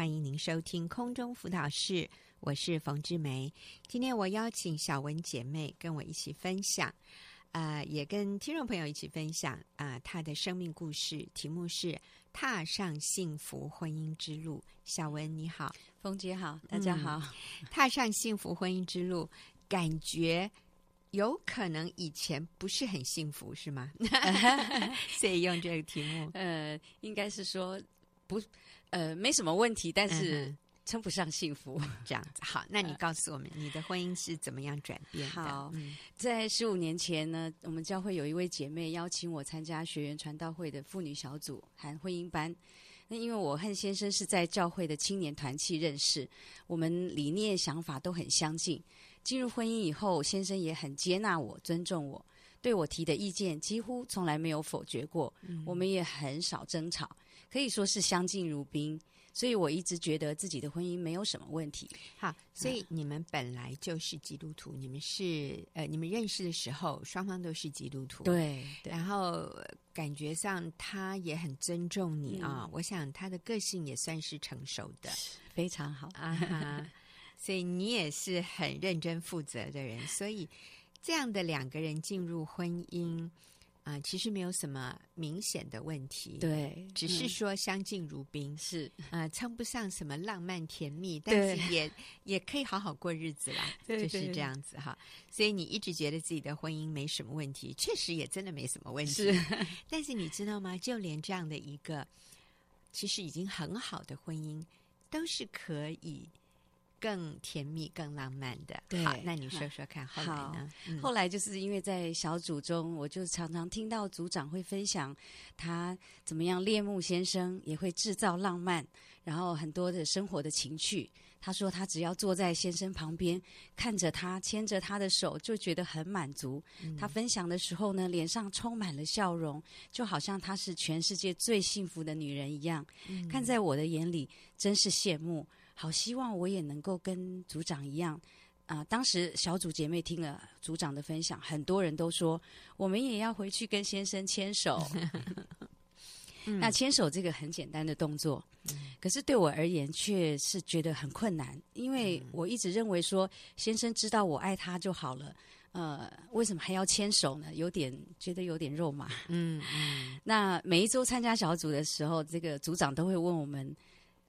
欢迎您收听空中辅导室，我是冯志梅。今天我邀请小文姐妹跟我一起分享，啊、呃，也跟听众朋友一起分享啊、呃，她的生命故事，题目是《踏上幸福婚姻之路》。小文你好，冯姐好，大家好。嗯、踏上幸福婚姻之路，感觉有可能以前不是很幸福，是吗？所以用这个题目，呃，应该是说。不，呃，没什么问题，但是称不上幸福，嗯、这样子。好，那你告诉我们，你的婚姻是怎么样转变的？好，在十五年前呢，我们教会有一位姐妹邀请我参加学员传道会的妇女小组含婚姻班。那因为我和先生是在教会的青年团契认识，我们理念想法都很相近。进入婚姻以后，先生也很接纳我，尊重我。对我提的意见几乎从来没有否决过，嗯、我们也很少争吵，可以说是相敬如宾。所以我一直觉得自己的婚姻没有什么问题。好，所以你们本来就是基督徒，嗯、你们是呃，你们认识的时候双方都是基督徒，对。对，然后感觉上他也很尊重你啊，嗯、我想他的个性也算是成熟的，非常好啊哈。所以你也是很认真负责的人，所以。这样的两个人进入婚姻，啊、呃，其实没有什么明显的问题，对，只是说相敬如宾，是啊、呃，称不上什么浪漫甜蜜，但是也也可以好好过日子啦，对就是这样子哈。所以你一直觉得自己的婚姻没什么问题，确实也真的没什么问题。是，但是你知道吗？就连这样的一个其实已经很好的婚姻，都是可以。更甜蜜、更浪漫的，对。好，那你说说看，后来呢？后来就是因为在小组中，我就常常听到组长会分享他怎么样猎木先生，也会制造浪漫，然后很多的生活的情趣。他说他只要坐在先生旁边，看着他，牵着他的手，就觉得很满足。嗯、他分享的时候呢，脸上充满了笑容，就好像她是全世界最幸福的女人一样。嗯、看在我的眼里，真是羡慕。好希望我也能够跟组长一样，啊、呃！当时小组姐妹听了组长的分享，很多人都说我们也要回去跟先生牵手。嗯、那牵手这个很简单的动作，嗯、可是对我而言却是觉得很困难，因为我一直认为说先生知道我爱他就好了，呃，为什么还要牵手呢？有点觉得有点肉麻。嗯嗯。那每一周参加小组的时候，这个组长都会问我们。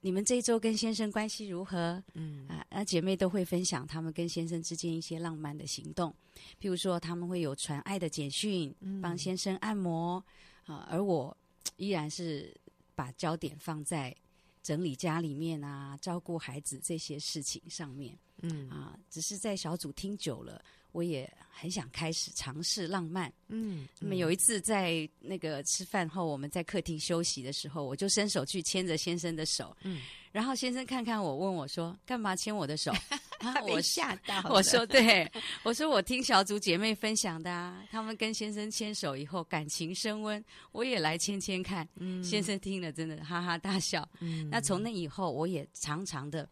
你们这一周跟先生关系如何？嗯啊，那姐妹都会分享他们跟先生之间一些浪漫的行动，譬如说他们会有传爱的简讯，嗯、帮先生按摩啊，而我依然是把焦点放在整理家里面啊、照顾孩子这些事情上面。嗯啊，只是在小组听久了。我也很想开始尝试浪漫，嗯，那么有一次在那个吃饭后，我们在客厅休息的时候，我就伸手去牵着先生的手，嗯，然后先生看看我，问我说：“干嘛牵我的手？” 我吓到，我说：“对，我说我听小组姐妹分享的啊，他们跟先生牵手以后感情升温，我也来牵牵看。”嗯，先生听了真的哈哈大笑。嗯，那从那以后，我也常常的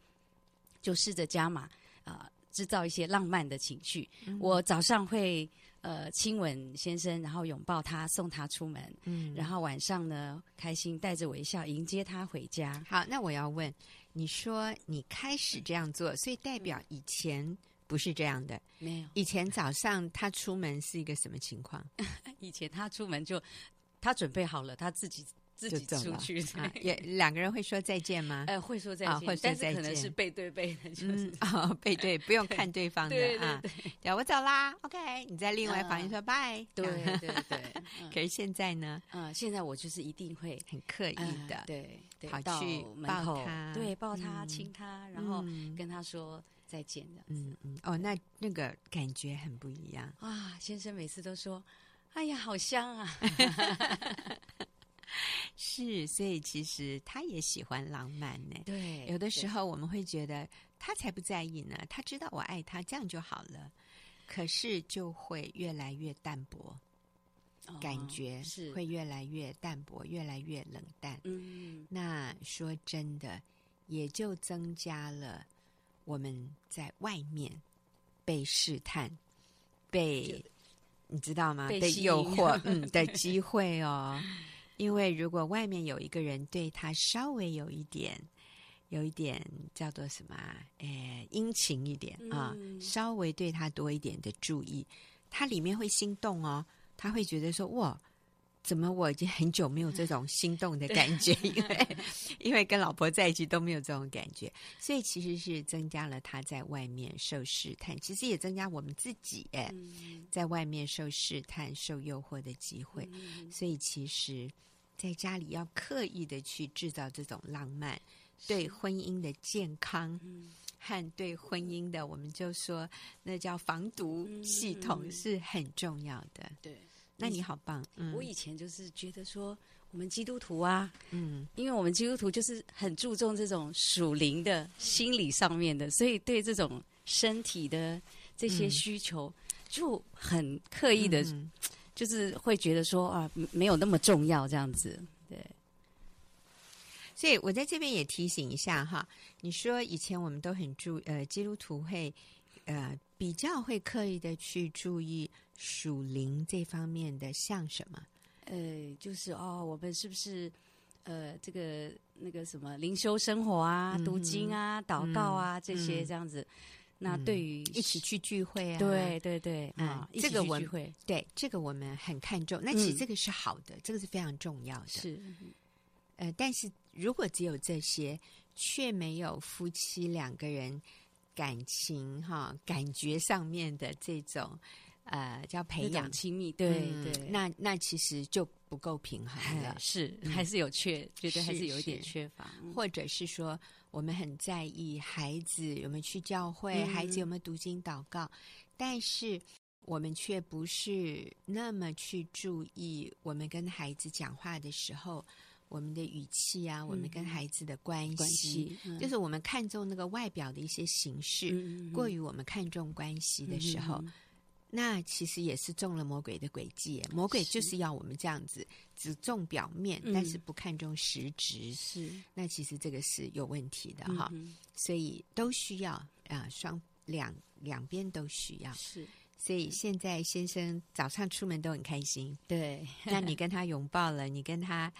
就试着加码啊。呃制造一些浪漫的情绪。嗯、我早上会呃亲吻先生，然后拥抱他，送他出门。嗯，然后晚上呢，开心带着微笑迎接他回家。好，那我要问，你说你开始这样做，所以代表以前不是这样的？没有，以前早上他出门是一个什么情况？以前他出门就他准备好了，他自己。自己出去，也两个人会说再见吗？呃，会说再见，但是可能是背对背的，就是 哦，背对，不用看对方的啊。对，我走啦，OK，你在另外房间说拜。对对对。可是现在呢？嗯，现在我就是一定会很刻意的，对，跑去抱他，对，抱他，亲他，然后跟他说再见的。嗯嗯。哦，那那个感觉很不一样啊！先生每次都说：“哎呀，好香啊！” 是，所以其实他也喜欢浪漫呢。对，有的时候我们会觉得他才不在意呢，他知道我爱他，这样就好了。可是就会越来越淡薄，哦、感觉是会越来越淡薄，越来越冷淡。嗯，那说真的，也就增加了我们在外面被试探、被你知道吗？被，被诱惑嗯的机会哦。因为如果外面有一个人对他稍微有一点有一点叫做什么？哎，殷勤一点啊，稍微对他多一点的注意，他里面会心动哦，他会觉得说哇。怎么我已经很久没有这种心动的感觉？因为 因为跟老婆在一起都没有这种感觉，所以其实是增加了他在外面受试探，其实也增加我们自己哎，在外面受试探、受诱惑的机会。所以其实在家里要刻意的去制造这种浪漫，对婚姻的健康和对婚姻的，我们就说那叫防毒系统是很重要的。对。那你好棒！嗯，我以前就是觉得说，我们基督徒啊，嗯，因为我们基督徒就是很注重这种属灵的心理上面的，所以对这种身体的这些需求就很刻意的，就是会觉得说啊，没有那么重要这样子。对，所以我在这边也提醒一下哈，你说以前我们都很注呃，基督徒会呃比较会刻意的去注意。属灵这方面的像什么？呃，就是哦，我们是不是呃，这个那个什么灵修生活啊、嗯、读经啊、祷告啊、嗯、这些这样子？嗯、那对于一起去聚会啊，对对对，啊、嗯，这个我们对这个我们很看重。那其实这个是好的，嗯、这个是非常重要的。是，呃，但是如果只有这些，却没有夫妻两个人感情哈、感觉上面的这种。呃，叫培养。亲密，对、嗯、对，那那其实就不够平衡了，是、嗯、还是有缺，觉得还是有一点缺乏，或者是说我们很在意孩子有没有去教会，嗯、孩子有没有读经祷告，但是我们却不是那么去注意我们跟孩子讲话的时候，我们的语气啊，嗯、我们跟孩子的关系，关系嗯、就是我们看重那个外表的一些形式，嗯、过于我们看重关系的时候。嗯那其实也是中了魔鬼的诡计，魔鬼就是要我们这样子，只重表面，但是不看重实质。是，那其实这个是有问题的哈。所以都需要啊，双两两边都需要。是，所以现在先生早上出门都很开心。对，那你跟他拥抱了，你跟他。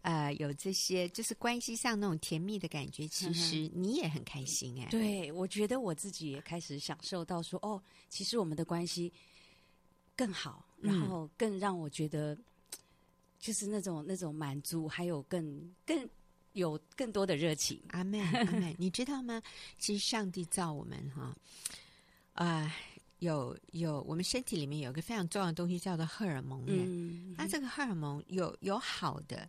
呃，有这些就是关系上那种甜蜜的感觉，其实你也很开心哎。对，我觉得我自己也开始享受到说，哦，其实我们的关系更好，然后更让我觉得就是那种那种满足，还有更更有更多的热情。阿妹，阿妹。你知道吗？其实上帝造我们哈，啊、呃，有有我们身体里面有一个非常重要的东西叫做荷尔蒙。嗯，那这个荷尔蒙有有好的。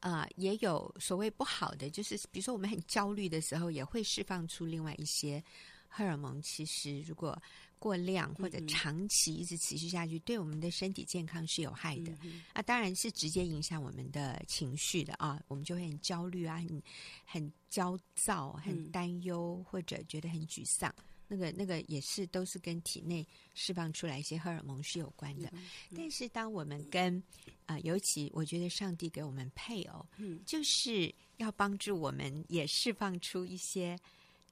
啊、呃，也有所谓不好的，就是比如说我们很焦虑的时候，也会释放出另外一些荷尔蒙。其实如果过量或者长期一直持续下去，嗯、对我们的身体健康是有害的。嗯、啊，当然是直接影响我们的情绪的啊，我们就会很焦虑啊，很很焦躁、很担忧，或者觉得很沮丧。那个那个也是都是跟体内释放出来一些荷尔蒙是有关的，嗯嗯、但是当我们跟啊、呃，尤其我觉得上帝给我们配偶，嗯，就是要帮助我们也释放出一些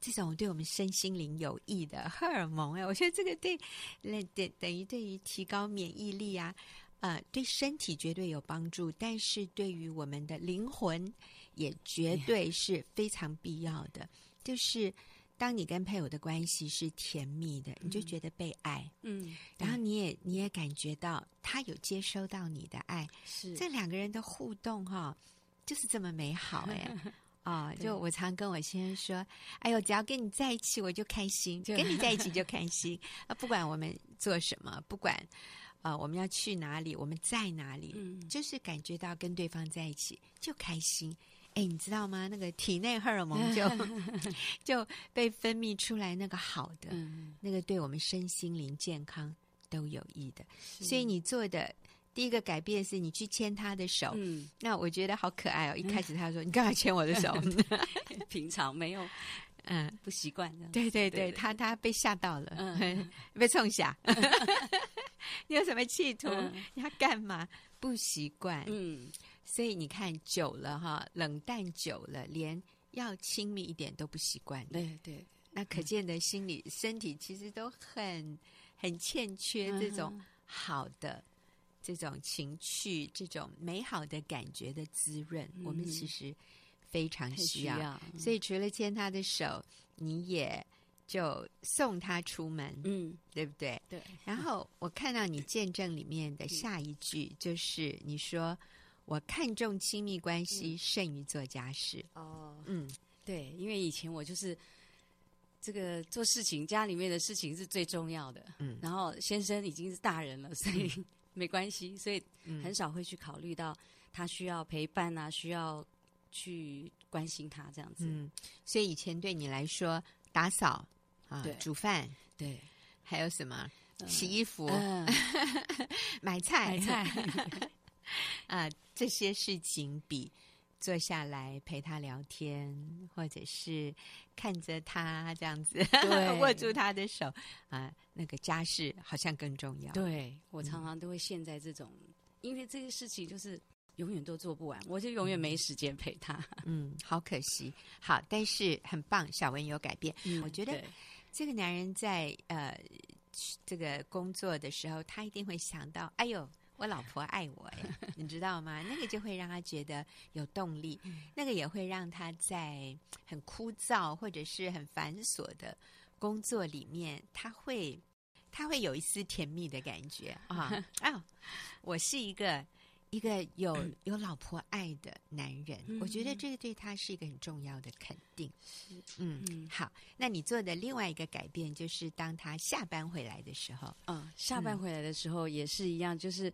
这种对我们身心灵有益的荷尔蒙。哎，我觉得这个对，那等等于对于提高免疫力啊，呃，对身体绝对有帮助，但是对于我们的灵魂也绝对是非常必要的，嗯、就是。当你跟配偶的关系是甜蜜的，你就觉得被爱，嗯，然后你也你也感觉到他有接收到你的爱，是。这两个人的互动哈，就是这么美好哎，啊，就我常跟我先生说，哎呦，只要跟你在一起我就开心，跟你在一起就开心。啊，不管我们做什么，不管啊我们要去哪里，我们在哪里，嗯，就是感觉到跟对方在一起就开心。哎，你知道吗？那个体内荷尔蒙就 就被分泌出来，那个好的，嗯、那个对我们身心灵健康都有益的。所以你做的第一个改变是你去牵他的手。嗯，那我觉得好可爱哦。一开始他说：“嗯、你干嘛牵我的手？” 平常没有，嗯，不习惯的。对对对，他他被吓到了，嗯、被冲下。你有什么企图？嗯、你要干嘛？不习惯。嗯。所以你看久了哈，冷淡久了，连要亲密一点都不习惯。对对，那可见的心理、嗯、身体其实都很很欠缺这种好的、嗯、这种情趣、这种美好的感觉的滋润。嗯、我们其实非常需要，需要所以除了牵他的手，你也就送他出门，嗯，对不对？对。然后我看到你见证里面的下一句，就是你说：“我看重亲密关系胜于做家事。”哦，嗯，对，因为以前我就是。这个做事情，家里面的事情是最重要的。嗯，然后先生已经是大人了，所以 没关系，所以很少会去考虑到他需要陪伴啊，需要去关心他这样子。嗯，所以以前对你来说，打扫啊，煮饭，对，还有什么？洗衣服，呃、买菜，买菜 啊，这些事情比。坐下来陪他聊天，或者是看着他这样子，握住他的手啊，那个家事好像更重要。对，我常常都会陷在这种，嗯、因为这些事情就是永远都做不完，我就永远没时间陪他。嗯，好可惜。好，但是很棒，小文有改变。嗯、我觉得这个男人在呃这个工作的时候，他一定会想到，哎呦。我老婆爱我呀，你知道吗？那个就会让他觉得有动力，那个也会让他在很枯燥或者是很繁琐的工作里面，他会他会有一丝甜蜜的感觉啊啊！我是一个一个有有老婆爱的男人，我觉得这个对他是一个很重要的肯定。是。嗯，好，那你做的另外一个改变就是，当他下班回来的时候，嗯，下班回来的时候也是一样，就是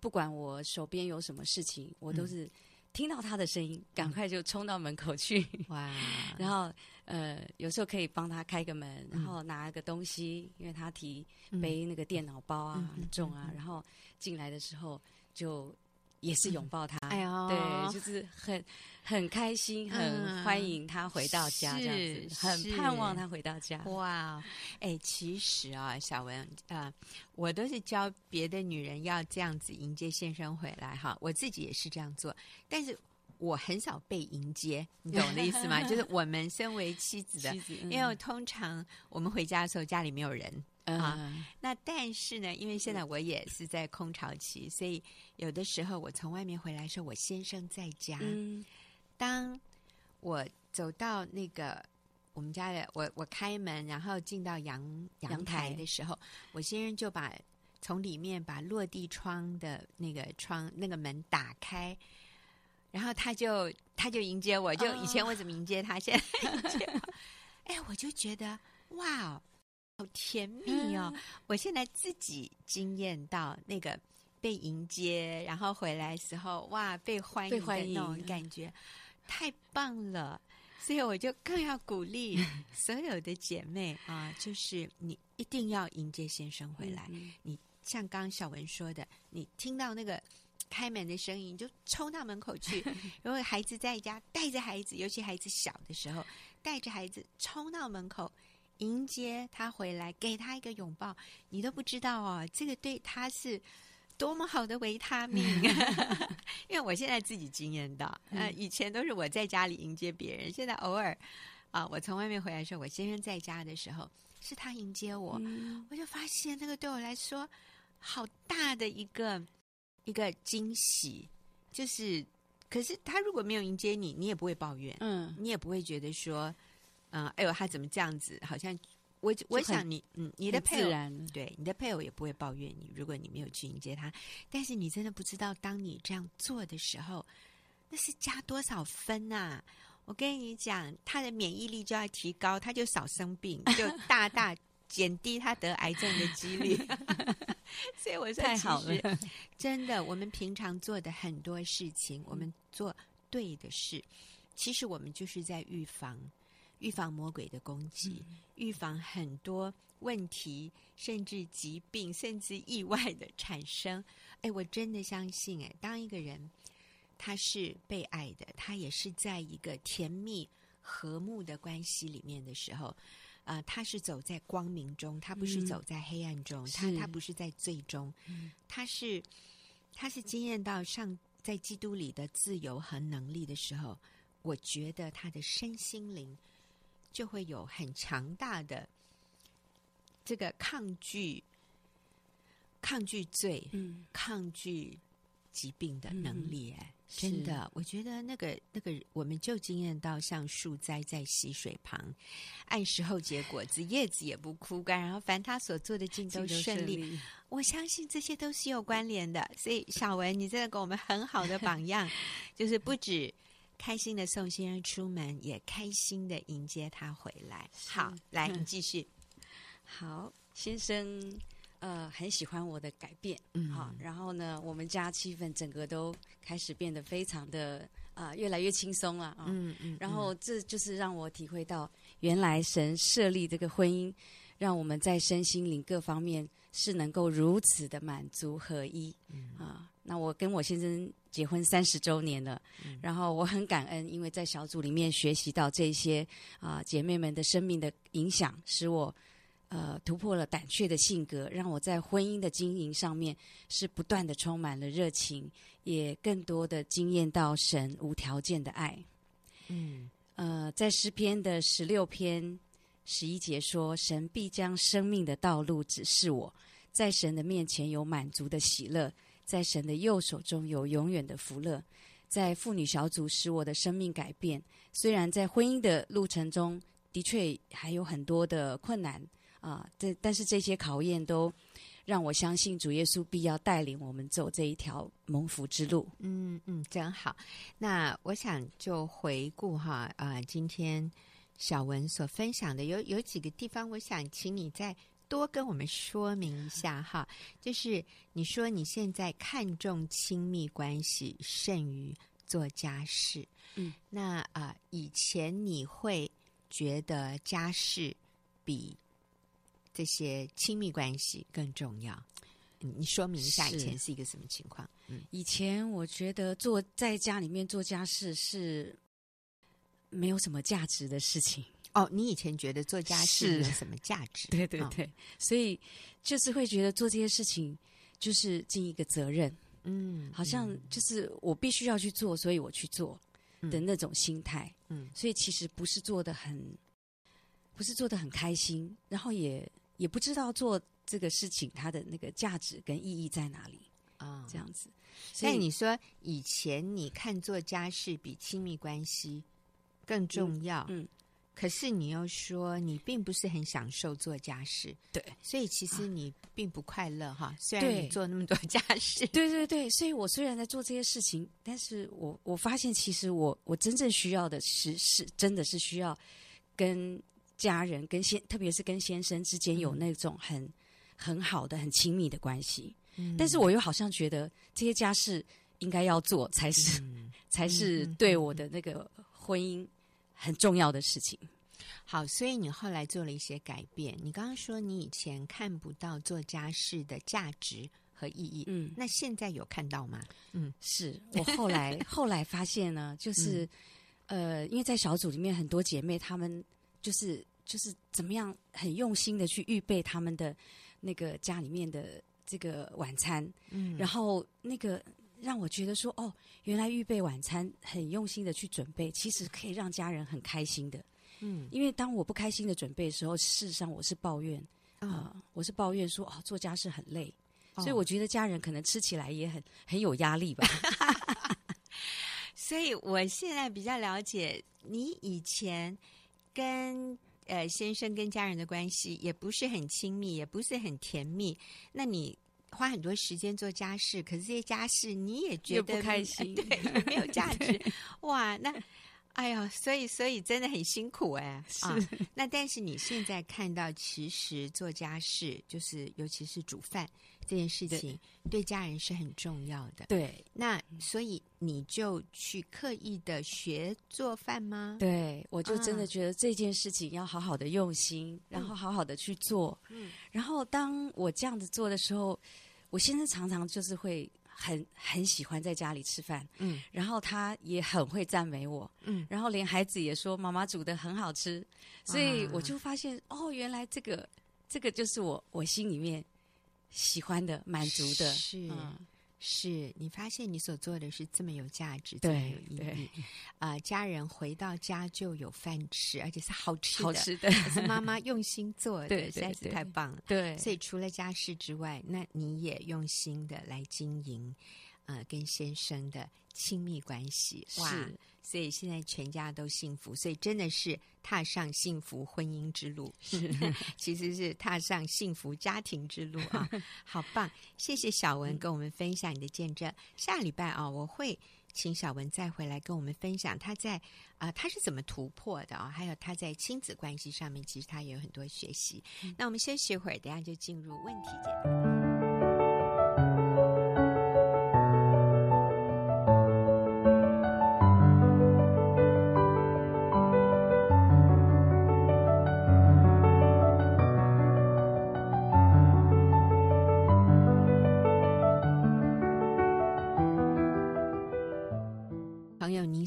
不管我手边有什么事情，我都是听到他的声音，赶快就冲到门口去。哇，然后呃，有时候可以帮他开个门，然后拿个东西，因为他提背那个电脑包啊，很重啊，然后进来的时候就。也是拥抱他，哎呦，对，就是很很开心，很欢迎他回到家，这样子，很盼望他回到家。哇，哎，其实啊，小文啊、呃，我都是教别的女人要这样子迎接先生回来哈，我自己也是这样做，但是我很少被迎接，你懂我的意思吗？就是我们身为妻子的，子嗯、因为通常我们回家的时候家里没有人。啊，嗯、那但是呢，因为现在我也是在空巢期，所以有的时候我从外面回来说，我先生在家。嗯、当我走到那个我们家的，我我开门，然后进到阳阳台的时候，我先生就把从里面把落地窗的那个窗那个门打开，然后他就他就迎接我，就以前我怎么迎接他，哦、现在 迎接我，哎，我就觉得哇。好甜蜜哦！嗯、我现在自己惊艳到那个被迎接，然后回来时候哇，被欢迎的那种感觉，太棒了！所以我就更要鼓励 所有的姐妹啊，就是你一定要迎接先生回来。嗯、你像刚刚小文说的，你听到那个开门的声音，你就冲到门口去。如果孩子在家，带着孩子，尤其孩子小的时候，带着孩子冲到门口。迎接他回来，给他一个拥抱，你都不知道哦，这个对他是多么好的维他命。因为我现在自己经验到，呃，以前都是我在家里迎接别人，现在偶尔啊，我从外面回来的时候，我先生在家的时候，是他迎接我，嗯、我就发现那个对我来说好大的一个一个惊喜。就是，可是他如果没有迎接你，你也不会抱怨，嗯，你也不会觉得说。嗯，哎呦，他怎么这样子？好像我我想你，嗯，你的配偶，对，你的配偶也不会抱怨你，如果你没有去迎接他。但是你真的不知道，当你这样做的时候，那是加多少分啊！我跟你讲，他的免疫力就要提高，他就少生病，就大 大减低他得癌症的几率。所以我说，太好了，真的，我们平常做的很多事情，我们做对的事，其实我们就是在预防。预防魔鬼的攻击，预防很多问题，甚至疾病，甚至意外的产生。哎，我真的相信，哎，当一个人他是被爱的，他也是在一个甜蜜和睦的关系里面的时候，啊、呃，他是走在光明中，他不是走在黑暗中，嗯、他他不是在最终，嗯、他是他是经验到上在基督里的自由和能力的时候，我觉得他的身心灵。就会有很强大的这个抗拒、抗拒罪、嗯、抗拒疾病的能力。哎、嗯，真的，我觉得那个那个，我们就经验到，像树栽在溪水旁，按时候结果子，叶子也不枯干，然后凡他所做的尽都顺利。我相信这些都是有关联的。所以，小文，你真的给我们很好的榜样，就是不止开心的送先生出门，也开心的迎接他回来。好，来，你继续。好，先生。呃，很喜欢我的改变，嗯，好，然后呢，我们家气氛整个都开始变得非常的啊、呃，越来越轻松了啊，嗯嗯，然后这就是让我体会到，原来神设立这个婚姻，让我们在身心灵各方面是能够如此的满足合一，嗯啊，那我跟我先生结婚三十周年了，嗯，然后我很感恩，因为在小组里面学习到这些啊姐妹们的生命的影响，使我。呃，突破了胆怯的性格，让我在婚姻的经营上面是不断的充满了热情，也更多的惊艳到神无条件的爱。嗯，呃，在诗篇的十六篇十一节说：“神必将生命的道路指示我，在神的面前有满足的喜乐，在神的右手中有永远的福乐。”在妇女小组使我的生命改变，虽然在婚姻的路程中的确还有很多的困难。啊，这但是这些考验都让我相信主耶稣必要带领我们走这一条蒙福之路。嗯嗯，真好。那我想就回顾哈啊，今天小文所分享的有有几个地方，我想请你再多跟我们说明一下哈。就是你说你现在看重亲密关系甚于做家事，嗯，那啊以前你会觉得家事比这些亲密关系更重要，你说明一下以前是一个什么情况？嗯，以前我觉得做在家里面做家事是没有什么价值的事情。哦，你以前觉得做家事有什么价值？对对对，哦，所以就是会觉得做这些事情就是尽一个责任，嗯，好像就是我必须要去做，所以我去做的那种心态，嗯，所以其实不是做的很，不是做的很开心，然后也。也不知道做这个事情它的那个价值跟意义在哪里啊？这样子。所以你说以前你看做家事比亲密关系更重要，嗯，嗯，可是你又说你并不是很享受做家事，对，所以其实你并不快乐哈。虽然你做那么多家事，对对对，所以我虽然在做这些事情，但是我我发现其实我我真正需要的是是真的是需要跟。家人跟先，特别是跟先生之间有那种很、嗯、很好的、很亲密的关系。嗯，但是我又好像觉得这些家事应该要做，才是、嗯、才是对我的那个婚姻很重要的事情。好，所以你后来做了一些改变。你刚刚说你以前看不到做家事的价值和意义，嗯，那现在有看到吗？嗯，是我后来 后来发现呢，就是、嗯、呃，因为在小组里面很多姐妹她们。就是就是怎么样很用心的去预备他们的那个家里面的这个晚餐，嗯，然后那个让我觉得说哦，原来预备晚餐很用心的去准备，其实可以让家人很开心的，嗯，因为当我不开心的准备的时候，事实上我是抱怨啊、我是抱怨说哦，做家事很累，哦，所以我觉得家人可能吃起来也很很有压力吧。所以我现在比较了解你以前。跟呃先生跟家人的关系也不是很亲密，也不是很甜蜜。那你花很多时间做家事，可是这些家事你也觉得不开心，呃、对，没有价值。哇，那哎呀，所以所以真的很辛苦哎。是啊，那但是你现在看到，其实做家事就是尤其是煮饭。这件事情对家人是很重要的。对，那所以你就去刻意的学做饭吗？对，我就真的觉得这件事情要好好的用心，嗯、然后好好的去做。嗯，然后当我这样子做的时候，我先生常常就是会很很喜欢在家里吃饭。嗯，然后他也很会赞美我。嗯，然后连孩子也说妈妈煮的很好吃。所以我就发现，哦，原来这个这个就是我我心里面。喜欢的、满足的，是、嗯、是，你发现你所做的是这么有价值、这么有意义啊、呃！家人回到家就有饭吃，而且是好吃的，好吃的，是妈妈用心做的，对，实在是太棒了。对，所以除了家事之外，那你也用心的来经营呃跟先生的亲密关系。哇，是所以现在全家都幸福，所以真的是踏上幸福婚姻之路，是 其实是踏上幸福家庭之路啊！好棒，谢谢小文跟我们分享你的见证。下礼拜啊，我会。请小文再回来跟我们分享他在啊、呃，他是怎么突破的啊、哦？还有他在亲子关系上面，其实他也有很多学习。嗯、那我们休息一会儿，等下就进入问题解答。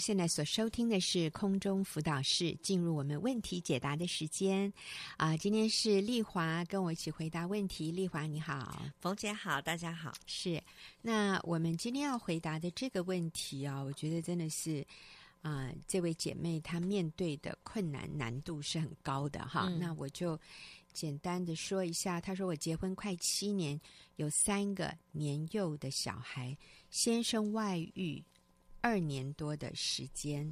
现在所收听的是空中辅导室，进入我们问题解答的时间啊！今天是丽华跟我一起回答问题。丽华你好，冯姐好，大家好。是，那我们今天要回答的这个问题啊，我觉得真的是啊，这位姐妹她面对的困难难度是很高的哈。嗯、那我就简单的说一下，她说我结婚快七年，有三个年幼的小孩，先生外遇。二年多的时间，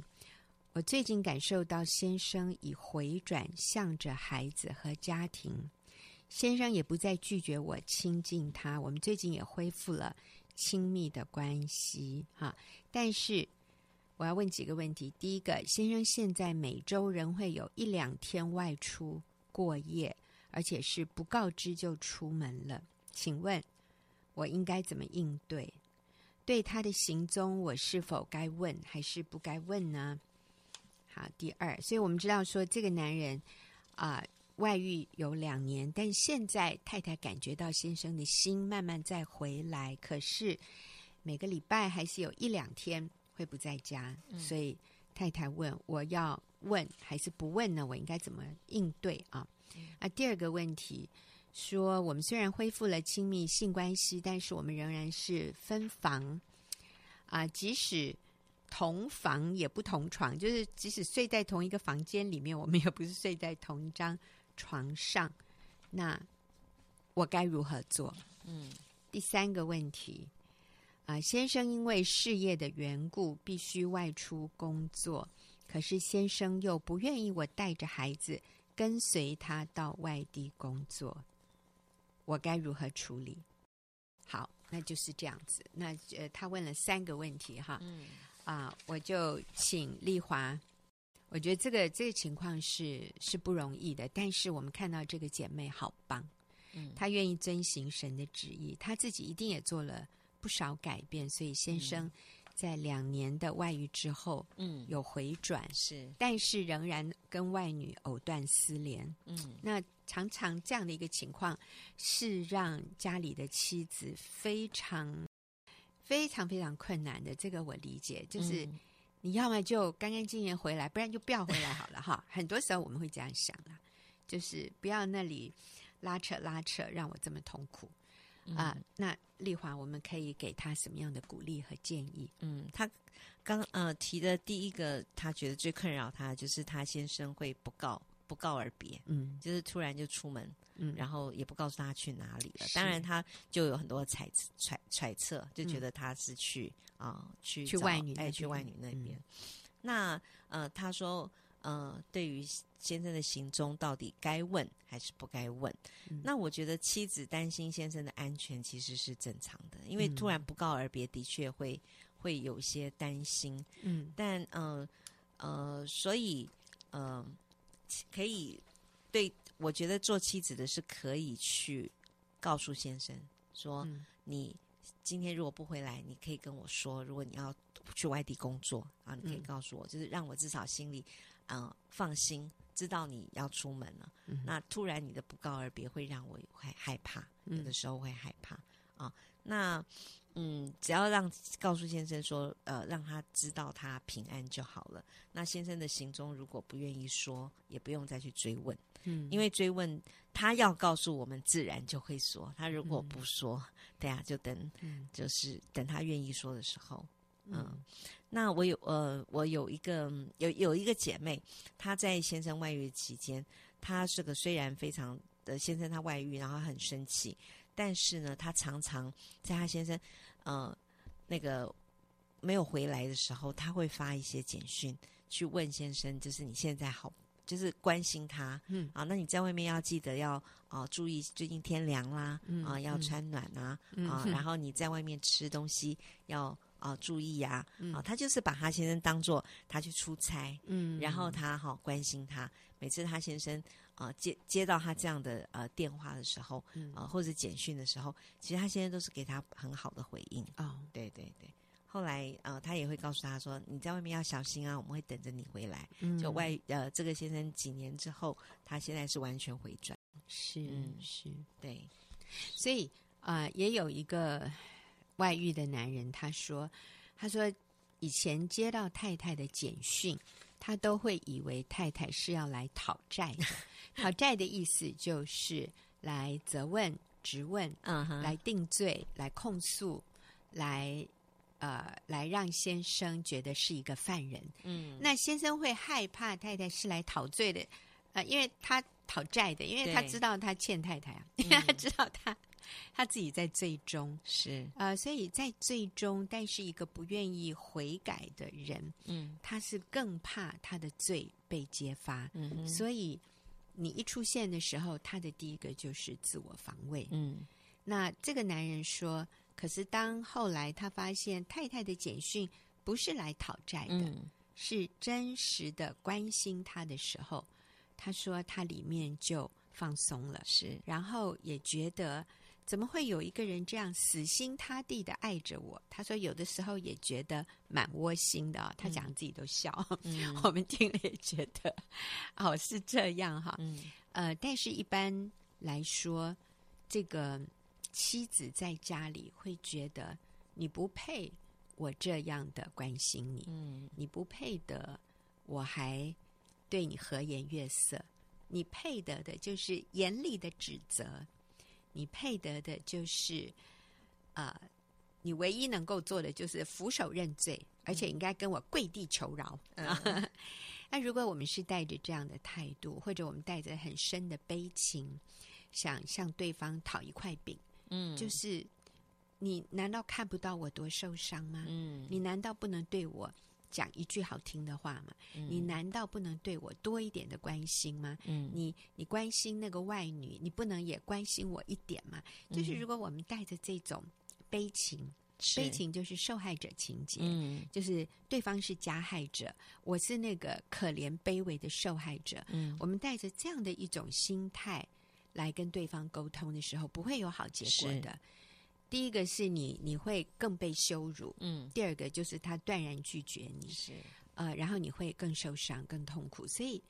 我最近感受到先生已回转向着孩子和家庭，先生也不再拒绝我亲近他，我们最近也恢复了亲密的关系哈。但是我要问几个问题：第一个，先生现在每周仍会有一两天外出过夜，而且是不告知就出门了，请问我应该怎么应对？对他的行踪，我是否该问还是不该问呢？好，第二，所以我们知道说这个男人啊、外遇有两年，但现在太太感觉到先生的心慢慢再回来，可是每个礼拜还是有一两天会不在家，所以太太问我要问还是不问呢？我应该怎么应对啊？啊，第二个问题。说我们虽然恢复了亲密性关系，但是我们仍然是分房啊，即使同房也不同床，就是即使睡在同一个房间里面，我们也不是睡在同一张床上。那我该如何做？嗯，第三个问题啊，先生因为事业的缘故必须外出工作，可是先生又不愿意我带着孩子跟随他到外地工作。我该如何处理？好，那就是这样子。那呃，他问了三个问题哈，嗯啊，我就请丽华。我觉得这个这个情况是是不容易的，但是我们看到这个姐妹好棒，嗯，她愿意遵行神的旨意，她自己一定也做了不少改变，所以先生。嗯在两年的外遇之后，嗯，有回转是，但是仍然跟外女藕断丝连，嗯，那常常这样的一个情况是让家里的妻子非常非常非常困难的。这个我理解，就是你要么就干干净净回来，不然就不要回来好了哈。很多时候我们会这样想啦，就是不要那里拉扯拉扯，让我这么痛苦。啊，那丽华，我们可以给他什么样的鼓励和建议？嗯，他刚呃提的第一个，他觉得最困扰他就是他先生会不告不告而别，嗯，就是突然就出门，嗯，然后也不告诉他去哪里了。当然，他就有很多猜揣揣测，就觉得他是去啊、嗯呃、去去外女哎去外女那边。嗯、那呃，他说。呃，对于先生的行踪，到底该问还是不该问？嗯、那我觉得妻子担心先生的安全其实是正常的，因为突然不告而别，的确会会有些担心。嗯，但嗯呃，呃，所以嗯、呃，可以对，我觉得做妻子的是可以去告诉先生说，嗯、你今天如果不回来，你可以跟我说，如果你要去外地工作啊，你可以告诉我，嗯、就是让我至少心里。嗯，放心，知道你要出门了。嗯、那突然你的不告而别，会让我会害怕，嗯、有的时候会害怕啊。那嗯，只要让告诉先生说，呃，让他知道他平安就好了。那先生的行踪如果不愿意说，也不用再去追问。嗯，因为追问他要告诉我们，自然就会说。他如果不说，嗯、对啊，就等，嗯、就是等他愿意说的时候。嗯，嗯，那我有呃，我有一个有有一个姐妹，她在先生外遇期间，她这个虽然非常的先生他外遇，然后很生气，但是呢，她常常在她先生呃那个没有回来的时候，她会发一些简讯去问先生，就是你现在好，就是关心他。嗯，啊，那你在外面要记得要啊、呃、注意最近天凉啦，嗯、啊要穿暖啊，嗯、啊，然后你在外面吃东西要。啊，注意呀、啊！嗯、啊，他就是把他先生当做他去出差，嗯，然后他好、啊、关心他。每次他先生啊接接到他这样的呃电话的时候，嗯、啊或者简讯的时候，其实他先生都是给他很好的回应。哦，对对对。后来呃，他也会告诉他说：“你在外面要小心啊，我们会等着你回来。嗯”就外呃，这个先生几年之后，他现在是完全回转。是、嗯、是，对。所以啊、呃，也有一个。外遇的男人，他说：“他说以前接到太太的简讯，他都会以为太太是要来讨债的。讨债的意思就是来责问、质问，嗯哼，来定罪、来控诉、来呃来让先生觉得是一个犯人。嗯，那先生会害怕太太是来讨罪的，呃，因为他讨债的，因为他知道他欠太太啊，因为他知道他。”他自己在最终。是。呃，所以在最终，但是一个不愿意悔改的人，嗯，他是更怕他的罪被揭发，嗯，所以你一出现的时候，他的第一个就是自我防卫，嗯。那这个男人说，可是当后来他发现太太的简讯不是来讨债的，嗯，是真实的关心他的时候，他说他里面就放松了，是，然后也觉得。怎么会有一个人这样死心塌地的爱着我？他说有的时候也觉得蛮窝心的。他讲自己都笑，嗯、我们听了也觉得哦是这样哈。嗯、呃，但是一般来说，这个妻子在家里会觉得你不配我这样的关心你，嗯，你不配得我还对你和颜悦色，你配得的就是严厉的指责。你配得的就是，呃，你唯一能够做的就是俯首认罪，而且应该跟我跪地求饶。嗯、那如果我们是带着这样的态度，或者我们带着很深的悲情，想向对方讨一块饼，嗯，就是你难道看不到我多受伤吗？嗯，你难道不能对我？讲一句好听的话嘛？嗯、你难道不能对我多一点的关心吗？嗯，你你关心那个外女，你不能也关心我一点吗？嗯、就是如果我们带着这种悲情，悲情就是受害者情节，嗯，就是对方是加害者，我是那个可怜卑微的受害者，嗯，我们带着这样的一种心态来跟对方沟通的时候，不会有好结果的。第一个是你，你会更被羞辱。嗯，第二个就是他断然拒绝你，是呃，然后你会更受伤、更痛苦。所以，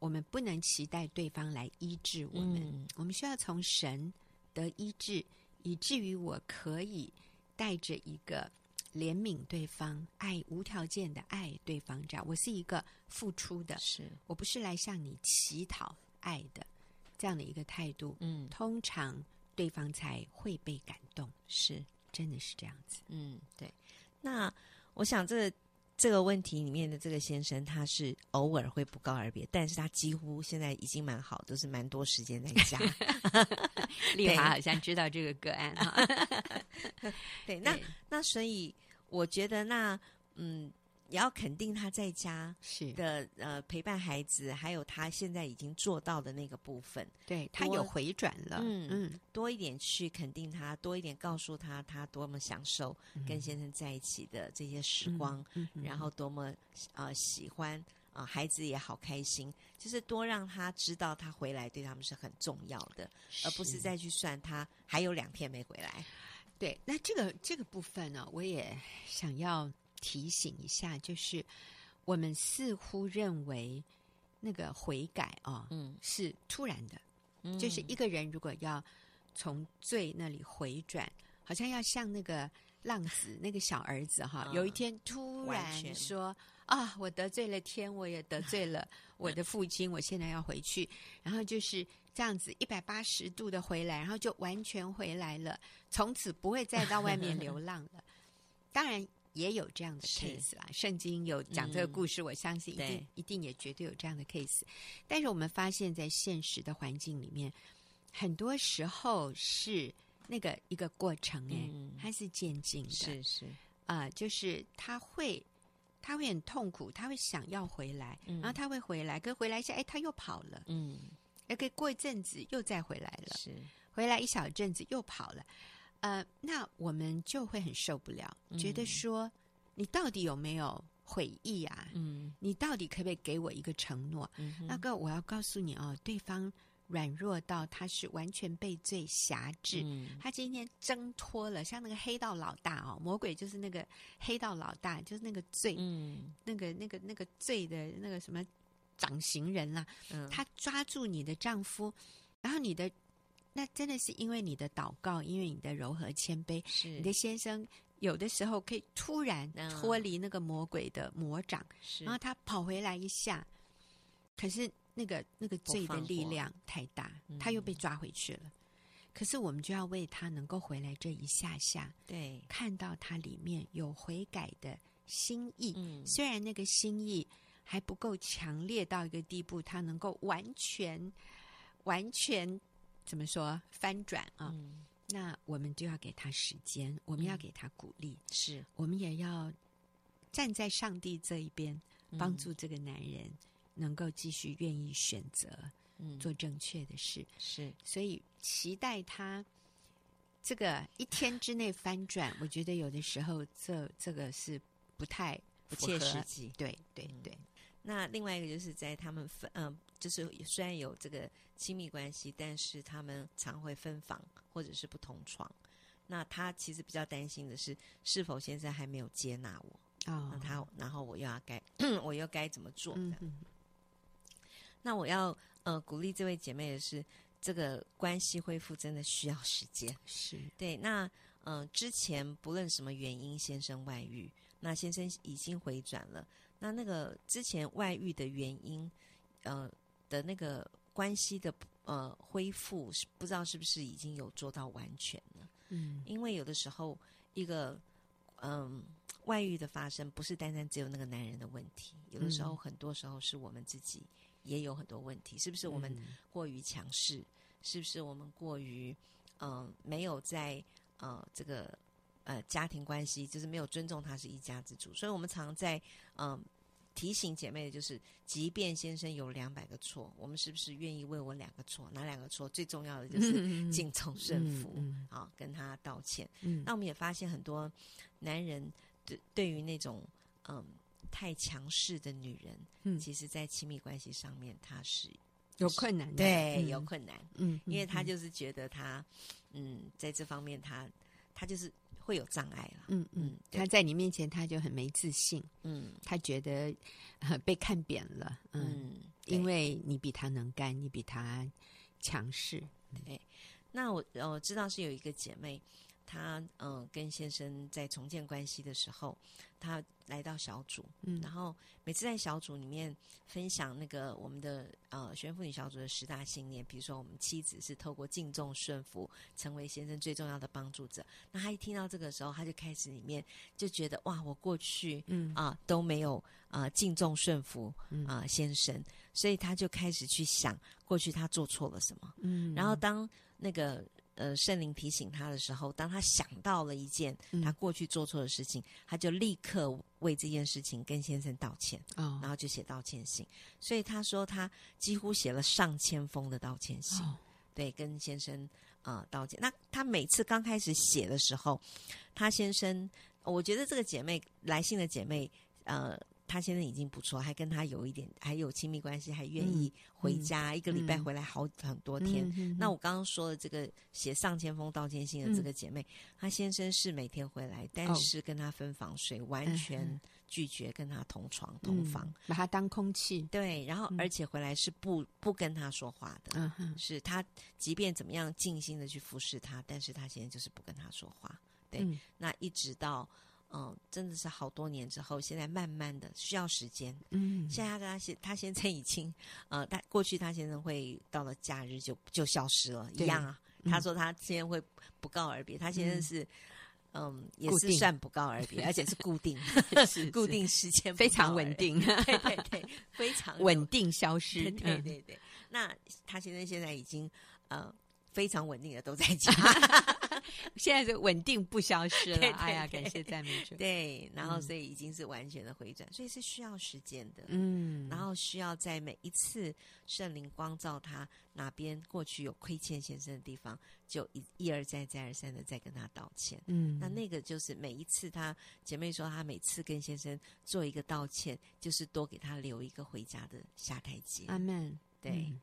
我们不能期待对方来医治我们，嗯、我们需要从神得医治，以至于我可以带着一个怜悯对方、爱无条件的爱对方。这样，我是一个付出的，是我不是来向你乞讨爱的这样的一个态度。嗯，通常。对方才会被感动，是，真的是这样子。嗯，对。那我想，这个这个问题里面的这个先生，他是偶尔会不告而别，但是他几乎现在已经蛮好，都是蛮多时间在家。丽华好像知道这个个案哈。对，那那所以我觉得那嗯。也要肯定他在家是。的，呃，陪伴孩子，还有他现在已经做到的那个部分，对他有回转了，嗯嗯，多一点去肯定他，多一点告诉他他多么享受跟先生在一起的这些时光，然后多么呃喜欢啊、呃，孩子也好开心，就是多让他知道他回来对他们是很重要的，而不是再去算他还有两天没回来。对，那这个这个部分呢，我也想要。提醒一下，就是我们似乎认为那个悔改啊，嗯，是突然的，嗯，就是一个人如果要从罪那里回转，好像要像那个浪子那个小儿子哈，有一天突然说啊，我得罪了天，我也得罪了 我的父亲，我现在要回去，然后就是这样子一百八十度的回来，然后就完全回来了，从此不会再到外面流 浪了。当然。也有这样的 case 啦，圣经有讲这个故事，嗯、我相信一定一定也绝对有这样的 case。但是我们发现，在现实的环境里面，很多时候是那个一个过程，哎、嗯，它是渐进的，是是。啊、呃，就是他会他会很痛苦，他会想要回来，嗯、然后他会回来，可回来一下，哎，他又跑了，嗯，可以过一阵子又再回来了，是。回来一小阵子又跑了，呃，那我们就会很受不了，嗯、觉得说你到底有没有？悔意啊，嗯，你到底可不可以给我一个承诺？嗯、那个我要告诉你哦，对方软弱到他是完全被罪辖制，嗯、他今天挣脱了，像那个黑道老大哦，魔鬼就是那个黑道老大，就是那个罪，嗯，那个那个那个罪的那个什么掌刑人啦、啊，嗯，他抓住你的丈夫，然后你的那真的是因为你的祷告，因为你的柔和谦卑，是你的先生。有的时候可以突然脱离那个魔鬼的魔掌，是然后他跑回来一下，可是那个那个罪的力量太大，他又被抓回去了。嗯、可是我们就要为他能够回来这一下下，对，看到他里面有悔改的心意。嗯，虽然那个心意还不够强烈到一个地步，他能够完全完全怎么说翻转啊？嗯那我们就要给他时间，我们要给他鼓励，嗯、是我们也要站在上帝这一边，帮助这个男人能够继续愿意选择，嗯，做正确的事。是，所以期待他这个一天之内翻转，我觉得有的时候这这个是不太不切实际。对对对。嗯、那另外一个就是在他们分，嗯、呃，就是虽然有这个亲密关系，但是他们常会分房。或者是不同床，那他其实比较担心的是，是否先生还没有接纳我？哦，那他然后我又要该，我又该怎么做？嗯嗯。那我要呃鼓励这位姐妹的是，这个关系恢复真的需要时间。是对。那呃之前不论什么原因，先生外遇，那先生已经回转了。那那个之前外遇的原因，呃的那个关系的。呃，恢复是不知道是不是已经有做到完全了？嗯，因为有的时候一个嗯、呃、外遇的发生，不是单单只有那个男人的问题，有的时候很多时候是我们自己也有很多问题，是不是我们过于强势？是不是我们过于嗯、呃、没有在呃这个呃家庭关系，就是没有尊重他是一家之主？所以我们常在嗯。呃提醒姐妹的就是，即便先生有两百个错，我们是不是愿意为我两个错？哪两个错？最重要的就是 敬重顺服，嗯，好跟他道歉。嗯，那我们也发现很多男人对对于那种嗯太强势的女人，嗯，其实在亲密关系上面他是有困难的，对，有困难，嗯，因为他就是觉得他嗯在这方面他他就是。会有障碍了，嗯嗯，他在你面前他就很没自信，嗯，他觉得、呃、被看扁了，嗯，嗯，因为你比他能干，你比他强势，对。那我我知道是有一个姐妹，她嗯、呃、跟先生在重建关系的时候，她来到小组，嗯，然后每次在小组里面分享那个我们的呃学员妇女小组的十大信念，比如说我们妻子是透过敬重顺服成为先生最重要的帮助者，那她一听到这个时候，她就开始里面就觉得哇，我过去嗯。啊、呃、都没有啊、呃、敬重顺服啊、先生，所以她就开始去想过去她做错了什么，嗯，然后当那个呃，圣灵提醒他的时候，当他想到了一件他过去做错的事情，嗯、他就立刻为这件事情跟先生道歉，哦、然后就写道歉信。所以他说他几乎写了上千封的道歉信，哦、对，跟先生啊、呃、道歉。那他每次刚开始写的时候，他先生，我觉得这个姐妹来信的姐妹，呃。他现在已经不错，还跟他有一点还有亲密关系，还愿意回家，嗯、一个礼拜回来好很多天。嗯、那我刚刚说的这个写上千封道歉信的这个姐妹，她、嗯、先生是每天回来，但是跟她分房睡，哦、完全拒绝跟她同床、嗯、同房，把她当空气。对，然后而且回来是不不跟她说话的，嗯、是她即便怎么样尽心的去服侍她，但是她现在就是不跟她说话。对，嗯、那一直到。嗯，真的是好多年之后，现在慢慢的需要时间。嗯，现在他跟他现他现在已经，呃，他过去他先生会到了假日就就消失了，一样啊。嗯、他说他现在会不告而别，他现在是，嗯，嗯也是算不告而别，而且是固定，是固定时间，非常稳定，对对对，非常 稳定消失，对对对对。那他现在现在已经呃非常稳定的都在家。现在是稳定不消失了。对对对哎呀，感谢赞美主。对，然后所以已经是完全的回转，嗯、所以是需要时间的。嗯，然后需要在每一次圣灵光照他哪边过去有亏欠先生的地方，就一一而再再而三的再跟他道歉。嗯，那那个就是每一次他姐妹说，她每次跟先生做一个道歉，就是多给他留一个回家的下台阶。阿门。对。嗯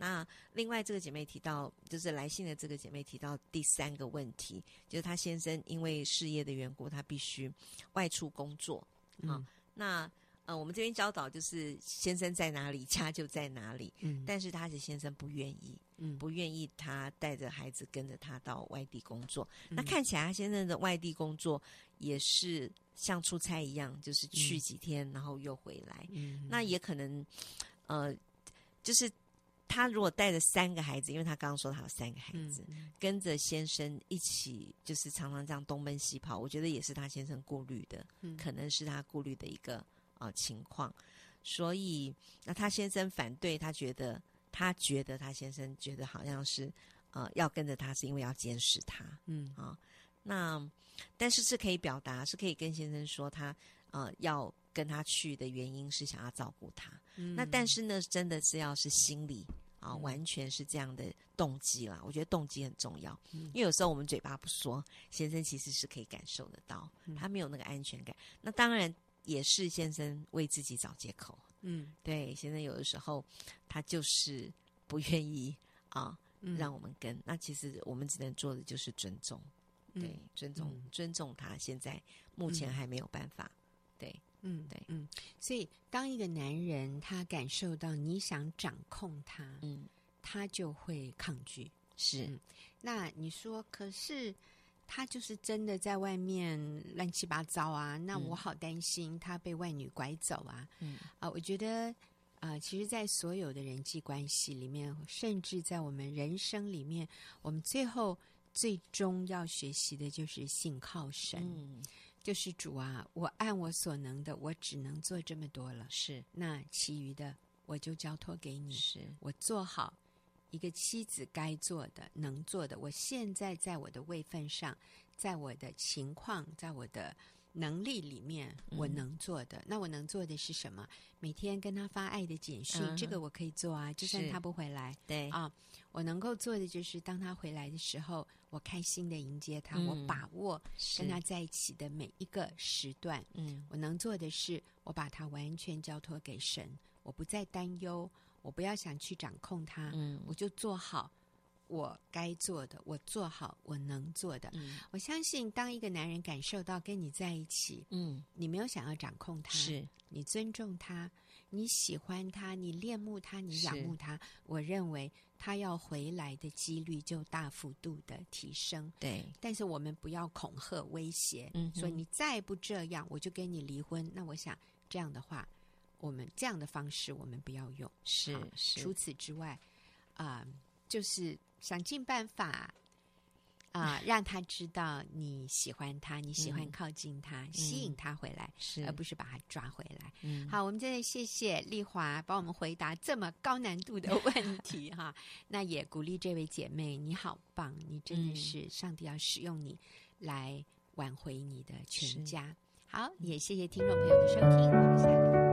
那另外这个姐妹提到，就是来信的这个姐妹提到第三个问题，就是她先生因为事业的缘故，他必须外出工作。嗯、啊，那呃，我们这边教导就是先生在哪里，家就在哪里。嗯，但是他的先生不愿意，嗯，不愿意他带着孩子跟着他到外地工作。嗯、那看起来他先生的外地工作也是像出差一样，就是去几天，然后又回来。嗯，那也可能，呃，就是。他如果带着三个孩子，因为他刚刚说他有三个孩子，嗯、跟着先生一起，就是常常这样东奔西跑，我觉得也是他先生顾虑的，嗯、可能是他顾虑的一个啊、呃、情况。所以，那他先生反对，他觉得他觉得他先生觉得好像是呃要跟着他，是因为要监视他，嗯。啊、呃，那但是是可以表达，是可以跟先生说他呃要跟他去的原因是想要照顾他。嗯、那但是呢，真的是要是心理啊，嗯、完全是这样的动机啦。我觉得动机很重要，嗯、因为有时候我们嘴巴不说，先生其实是可以感受得到，嗯、他没有那个安全感。那当然也是先生为自己找借口。嗯，对，先生有的时候他就是不愿意啊，嗯、让我们跟。那其实我们只能做的就是尊重，嗯、对，尊重，嗯、尊重他。现在目前还没有办法，对。嗯，对，嗯，所以当一个男人他感受到你想掌控他，嗯，他就会抗拒。是，嗯，那你说，可是他就是真的在外面乱七八糟啊？那我好担心他被外女拐走啊！嗯啊，我觉得啊，呃，其实，在所有的人际关系里面，甚至在我们人生里面，我们最后最终要学习的就是信靠神。嗯。就是主啊，我按我所能的，我只能做这么多了。是，那其余的我就交托给你。是，我做好一个妻子该做的、能做的。我现在在我的位份上，在我的情况，在我的能力里面，我能做的。嗯、那我能做的是什么？每天跟他发爱的简讯，嗯、这个我可以做啊。就算他不回来，对啊，我能够做的就是当他回来的时候。我开心的迎接他，嗯、我把握跟他在一起的每一个时段。嗯，我能做的是，我把他完全交托给神，我不再担忧，我不要想去掌控他，嗯，我就做好我该做的，我做好我能做的。嗯，我相信，当一个男人感受到跟你在一起，嗯，你没有想要掌控他，是你尊重他，你喜欢他，你恋慕他，你仰慕他，我认为。他要回来的几率就大幅度的提升。对，但是我们不要恐吓、威胁，嗯哼，所以你再不这样，我就跟你离婚。那我想这样的话，我们这样的方式我们不要用。是是。除此之外，啊、呃，就是想尽办法。啊，让他知道你喜欢他，你喜欢靠近他，嗯、吸引他回来，是而不是把他抓回来。嗯，好，我们真的谢谢丽华帮我们回答这么高难度的 问题哈。那也鼓励这位姐妹，你好棒，你真的是上帝要使用你来挽回你的全家。好，也谢谢听众朋友的收听，我们下个。